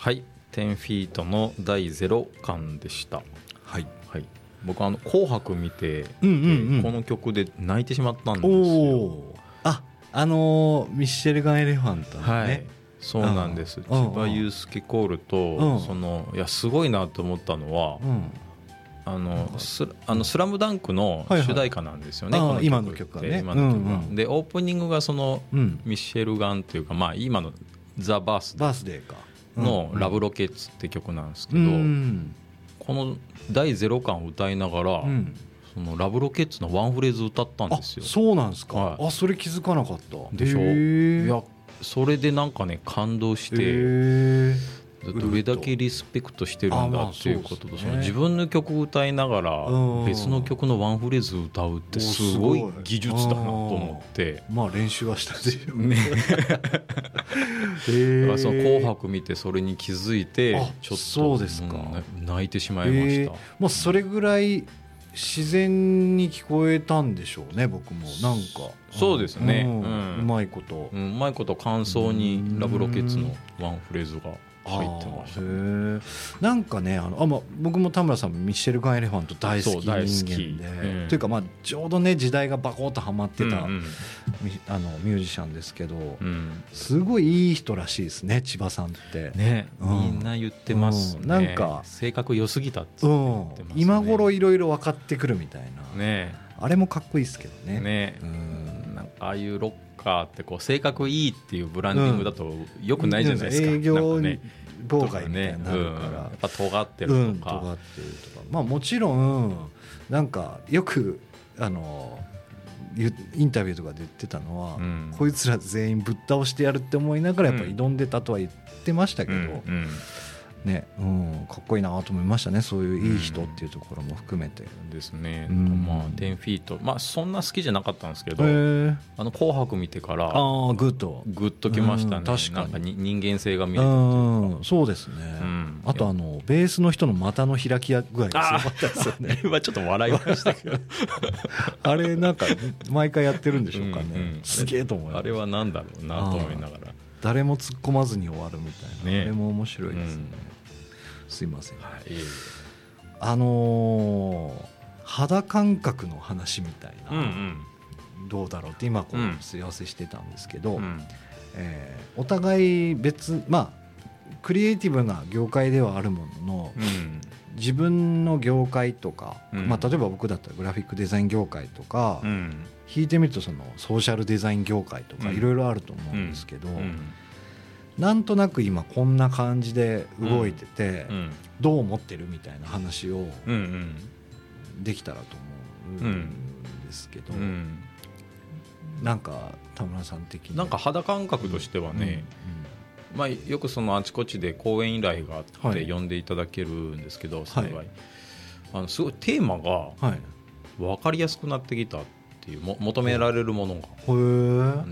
はい。10フィートの第0巻でした。はい。はい。僕あの「紅白」見て、うんうんうん。この曲で泣いてしまったんですおよ。おああのーミッシェルガン・エレファントのね、はい。そうなんです。うん千葉祐介コールと、うん。そのいやすごいなと思ったのは、うん。あのスあのスラムダンクのはいはい。主題歌なんですよね、あーこの今の曲はね。今の曲は。うんうん。でオープニングがそのうん。ミッシェルガンっていうかまあ今の「ザ・バースデバースデーか。ーの「ラブロロケッツ」って曲なんですけうど、ん。この第0巻を歌いながら、うん。そのラブロケッツのワンフレーズ歌ったんあですよ。そうなんですか、はい。あそれ気づかなかった。でしょ。いやそれでなんかね感動して、へーどれだけリスペクトしてるんだっていうことと、あまあその自分の曲を歌いながらうん。別の曲のワンフレーズ歌うってすごい技術だなと思って。まあ練習はしたでしょね、へだからその「紅白」見てそれに気づいてあちょっとそうですか。うん泣いてしまいました、もうそれぐらい自然に聞こえたんでしょうね僕も。なんか。そうですね。うん。うまいこと。うんうまいこと感想にラブロケッツのワンフレーズが入ってましたあーへえなんかねあのあ、まあ、僕も田村さんもミッシェルガン・エレファント大好き人間で、うんというかまあちょうどね時代がバコッとはまってた、うんミあのミュージシャンですけど、うん。うんすごいいい人らしいですね千葉さんって。ね、うん。みんな言ってますね、うん。なんか性格良すぎたってね。今頃いろいろ分かってくるみたいな、ね。あれもかっこいいですけどね。ね。うん。なんかああいうロッカーってこう性格いいっていうブランディングだとよくないじゃないですか、営業なんかね。妨害みたいになるうん。やからっぱ尖ってうんるとか、尖ってるとか。まあもちろんなんかよくあのゆインタビューとかで言ってたのは、うん。こいつら全員ぶっ倒してやるって思いながらやっぱ挑んでたとは言ってましたけど、うんうんねうん、かっこいいなと思いましたね。そういういい人っていうところも含めて。ですね、うん。まあ10-FEET。まあそんな好きじゃなかったんですけへど、ー。あの紅白見てからああグッと。グッときましたね、うん確かに。人間性が見えるうんそうですね、ん。あとあのベースの人の股の開き具合がすごかったですよね。あれはちょっと笑いましたけど。あれなんか毎回やってるんでしょうかね、うんうん。すげえと思います。あれはなんだろうなと思いながら。誰も突っ込まずに終わるみたいな、ね。あれも面白いですね、うんすいません。はい。あのー肌感覚の話みたいな、うんうん。どうだろうって今こうすり合わせしてたんですけど、うん。えーお互い別まあクリエイティブな業界ではあるものの、うん。自分の業界とか、うん。まあ、例えば僕だったらグラフィックデザイン業界とか、うん。引いてみるとそのソーシャルデザイン業界とかうん。いろいろあると思うんですけど、うんなんとなく今こんな感じで動いてて、うん。どう思ってるみたいな話をうんうん。できたらと思うんですけど、うん。なんか田村さん的に。なんか肌感覚としてはね、まあ、よくそのあちこちで講演依頼があっはい。て呼んでいただけるんですけど、幸い。あのすごいテーマが分かりやすくなってきたっていうも求められるものが。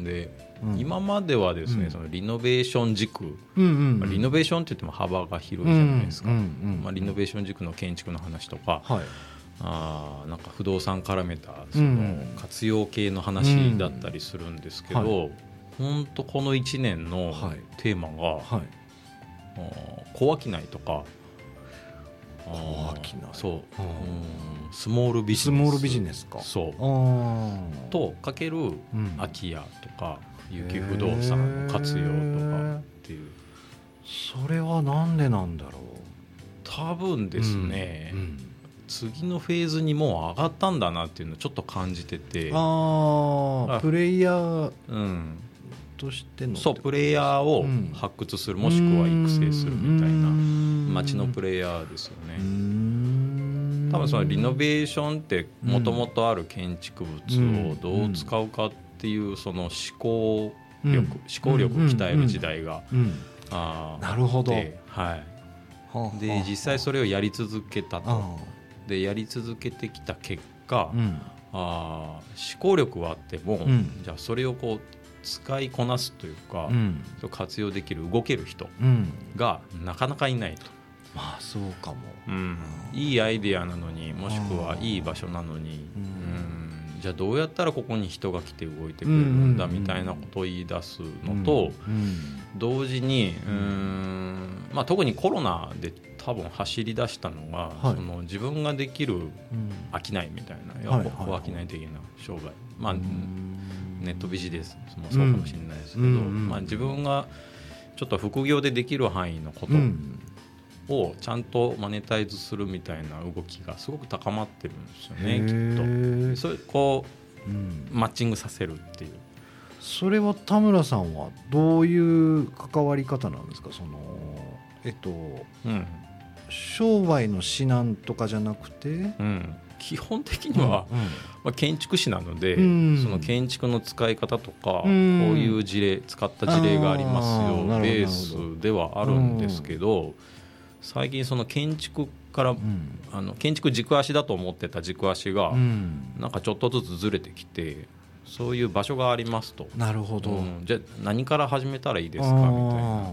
でうん今まではですね、うん。そのリノベーション軸、まあリノベーションって言っても幅が広いじゃないですか、まあ、リノベーション軸の建築の話とか、はい。あーなんか不動産絡めたそのうん。活用系の話だったりするんですけど、うん。本当この1年のはい。テーマが、小商いとかあ商い。そう、うんうんスモールビジネス。スモールビジネスか。そう。とかけるうん。空き家とか有機不動産の活用とかっていう。それはなんでなんだろう？多分ですね、うん。うん次のフェーズにもう上がったんだなっていうのをちょっと感じてて。あああプレイヤーうん、としてのそうプレイヤーをうん発掘する、もしくは育成するみたいな。街のプレレイヤーですよイね。多分そのリノベーションってもともとある建築物をどう使うかっていうその思考力、思考力を鍛える時代が、うんあーなるほど。ではい、はあで実際それをやり続けたと。あでやり続けてきた結果、あうん。あー思考力はあっても、うん。じゃあそれをこう使いこなすというか、うん。活用できる動ける人うん。がなかなかいないと、まあそうかも。うん、いいアイデアなのにもしくはいい場所なのに、うんじゃあどうやったらここに人が来て動いてくれるんだみたいなことを言い出すのと、うん同時にうーん、ままあ、特にコロナで多分走り出したのが、はい。その自分ができるうん。商いみたいな、はいはい小商い的な商売、まあ、うん。ネットビジネスもそうかもしれないですけど、まあ、自分がちょっと副業でできる範囲のことうんをちゃんとマネタイズするみたいな動きがすごく高まってるんですよへねきっーと。それこうんうマッチングさせるっていう。それは田村さんはどういう関わり方なんですか？そのえっとうん。商売の指南とかじゃなくて？うん、基本的には、うんまあ、建築士なので、うん。その建築の使い方とか、うん。こういう事例使った事例がありますよベースではあるんですけど、最近その建築から、うん。あの建築軸足だと思ってた軸足が、うん。なんかちょっとずつずれてきてそういう場所がありますと。なるほど、うん。じゃあ何から始めたらいいですか？みたいな。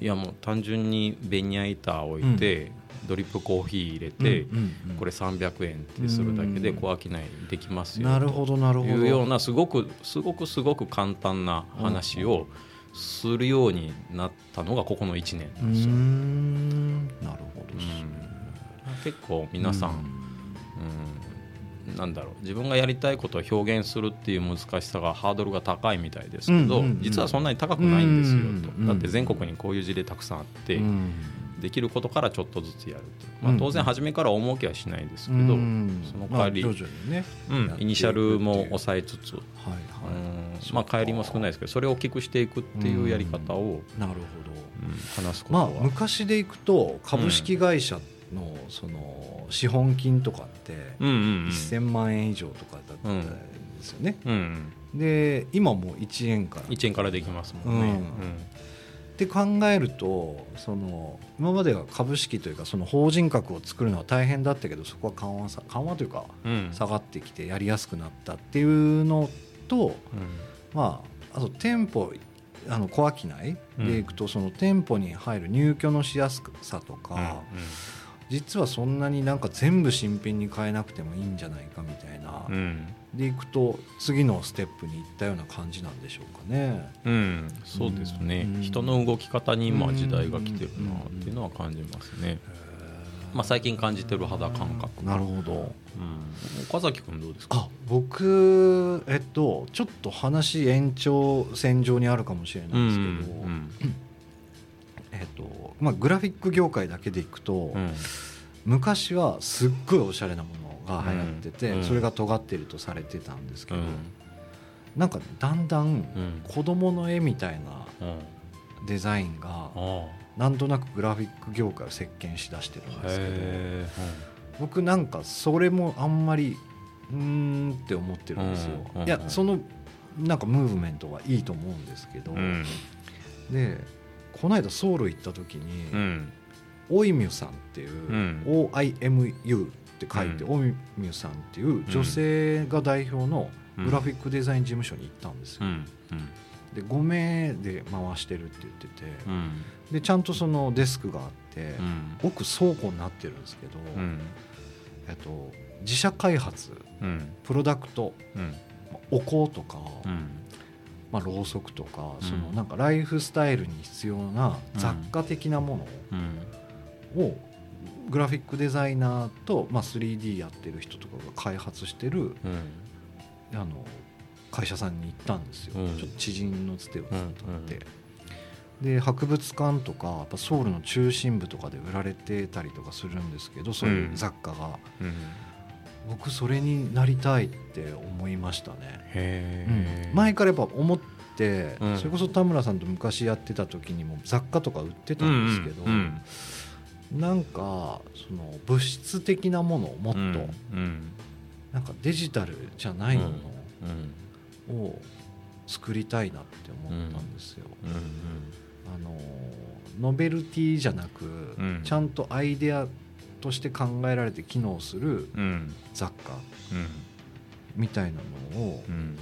いやもう単純にベニヤ板置いて、ドリップコーヒー入れて、うんうんうん。これ300円ってするだけで小商いできますよ。なるほどなるとほど。いうようなすごくすごくすごく簡単な話をするようになったのがここの1年なんですよ。ん。なるほどうん。結構皆さん、うんなんだろう。自分がやりたいことを表現するっていう難しさがハードルが高いみたいですけど、実はそんなに高くないんですよと、うん。だって全国にこういう事例たくさんあって、うんできることからちょっとずつやると、まあ、う。ん。当然初めから重きはしないですけど、うん。その代わりイニシャルも抑えつつ、はいうんまあ、帰りも少ないですけどそれを大きくしていくっていうやり方を、いなるほど。うん話すことまあは、昔でいくと株式会社のその資本金とかってうんうんうん。1000万円以上とかだったんですよね、うん。で今もう1円から。1円からできますもんね、うんって考えるとその今までは株式というかその法人格を作るのは大変だったけどそこは緩和さ緩和というかうん。うん下がってきてやりやすくなったっていうのと、まあ、あと店舗あの小商いでいくとその店舗に入る入居のしやすさとか、実はそんなになんか全部新品に変えなくてもいいんじゃないかみたいな、うん。うんでいくと次のステップに行ったような感じなんでしょうかね。うん。そうですね、うん。人の動き方に今時代が来てるなっていうのは感じますね、まあ、最近感じてる肌感覚、なるほど。うん、岡崎君どうですか？あ僕えっとちょっと話延長線上にあるかもしれないですけど、うんえっとまあ、グラフィック業界だけでいくと、うん。昔はすっごいおしゃれなものが流行ってて、うん。それが尖ってるとされてたんですけど、うん。なんかだんだんうん。子供の絵みたいなうん。デザインがあなんとなくグラフィック業界を席巻しだしてるんあですけどへ僕なんかそれもあんまりうーんって思ってるんですよ。うん。いやそのなんかムーブメントはいいと思うんですけど、でこの間ソウル行った時に、うん。オイミュさんっていう、うん。OIMU って書いて、うん。オイミュさんっていう女性が代表のグラフィックデザイン事務所に行ったんですよ。うん。で5名で回してるって言ってて、うん。でちゃんとそのデスクがあって、うん。奥倉庫になってるんですけど、うん。えっと、自社開発うん。プロダクトうん。お香とか、うんまあ、ろうそくとか、うん。そのなんかライフスタイルに必要な雑貨的なもうん。のをグラフィックデザイナーと、まあ、3D やってる人とかが開発してるうん。あの会社さんに行ったんですよ、うん。ちょっと知人のつてを伝って、うんで博物館とかやっぱソウルの中心部とかで売られてたりとかするんですけどそういう雑貨が、うん僕それになりたいって思いましたね、前からやっぱ思って、うん。それこそ田村さんと昔やってた時にも雑貨とか売ってたんですけど、うんなんかその物質的なものをもっと、なんかデジタルじゃないもうんのを作りたいなって思ったんですよ。うんあのノベルティじゃなく、ん。ちゃんとアイデアとして考えられて機能するうん。雑貨うん。みたいなのを、うん。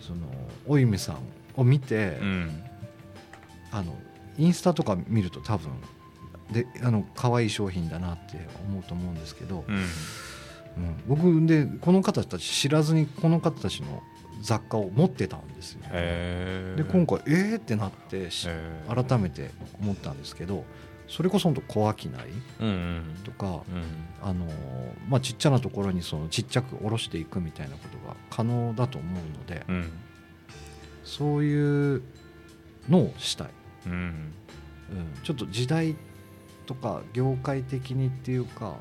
そのおゆめさんを見て、うん。あのインスタとか見ると多分であの可愛い商品だなって思うと思うんですけど、うん。うん。僕でこの方たち知らずにこの方たちの雑貨を持ってたんですよ。へえで今回えーってなって改めて思ったんですけどそれこそ本当小商い？とか、うん。あのまあ、ちっちゃなところにそのちっちゃく下ろしていくみたいなことが可能だと思うので、うん。そういうのをしたい、うん。うん、ちょっと時代とか業界的にっていうか、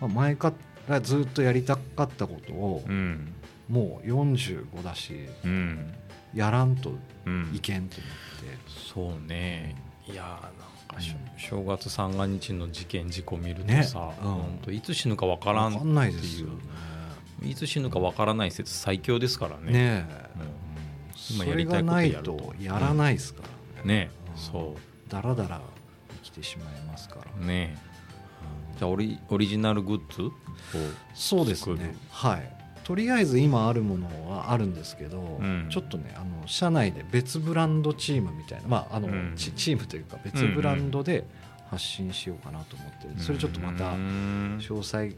まあ、前からずっとやりたかったことをうん。もう45だしうん。やらんとうん。いけんって。そうね。いや正月三が日の事件事故見るとね。さ、うん。ほんといつ死ぬか分かんらんないですよね。いつ死ぬかわからない説最強ですからね。今やりたいことがないやるととやらないですからね。ねうだらだら生きてしまいますから、うねうん。じゃあオリオリジナルグッズをそうですね。はいとりあえず今あるものはあるんですけど、ん。ちょっとねあの社内で別ブランドチームみたいな、まああのうん。チチームというか別ブランドで発信しようかなと思ってる、それちょっとまたうん。詳細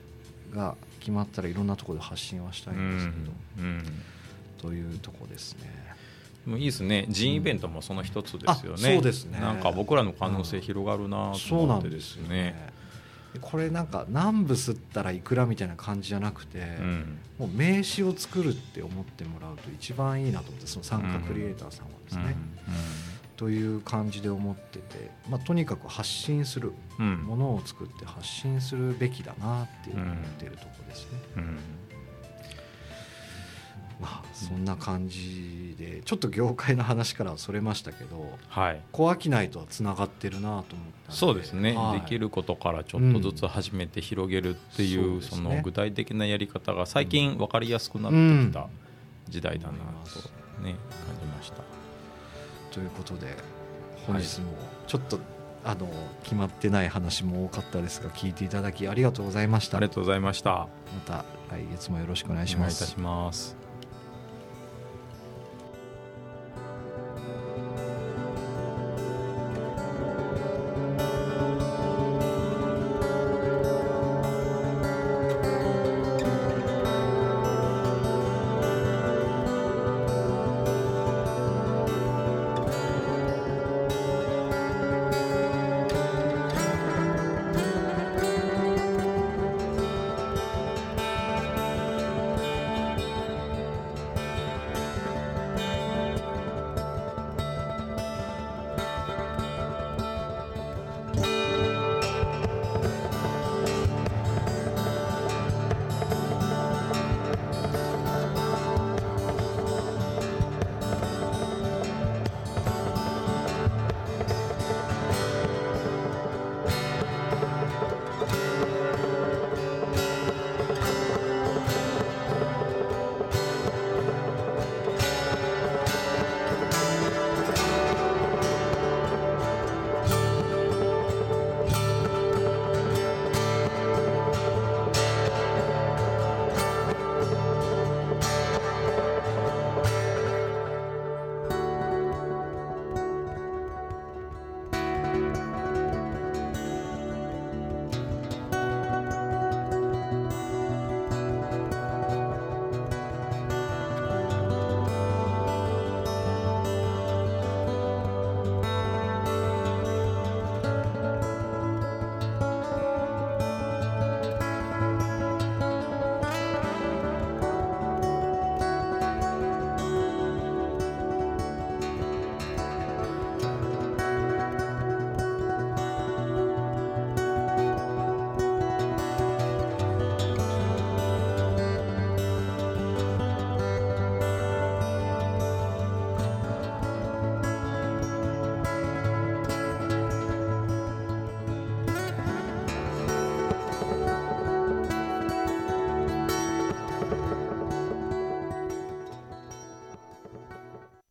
が決まったらいろんなところで発信はしたいんですけど、うん。というとこですね。でもいいですね。人イベントもその一つですよね、あそうですね。なんか僕らの可能性広がるなとそうなん思ってですよねこれなんか何部吸ったらいくらみたいな感じじゃなくて、うん。もう名刺を作るって思ってもらうと一番いいなと思ってその参加クリエイターさんはですね、という感じで思ってて、まあ、とにかく発信するものを作って発信するべきだなっていう思ってるところですね、うんまあそんな感じでちょっと業界の話からはそれましたけどはい。小商いとはつながってるなと思ったんそうですね、はい。できることからちょっとずつ始めて広げるっていう,、うん。その具体的なやり方が最近分かりやすくなってきた時代だな思いますと、ね、感じました。ということで本日もちょっと、あの決まってない話も多かったですが聞いていただきありがとうございました。ありがとうございました。また来月もよろしくお願いします。お願いいたします。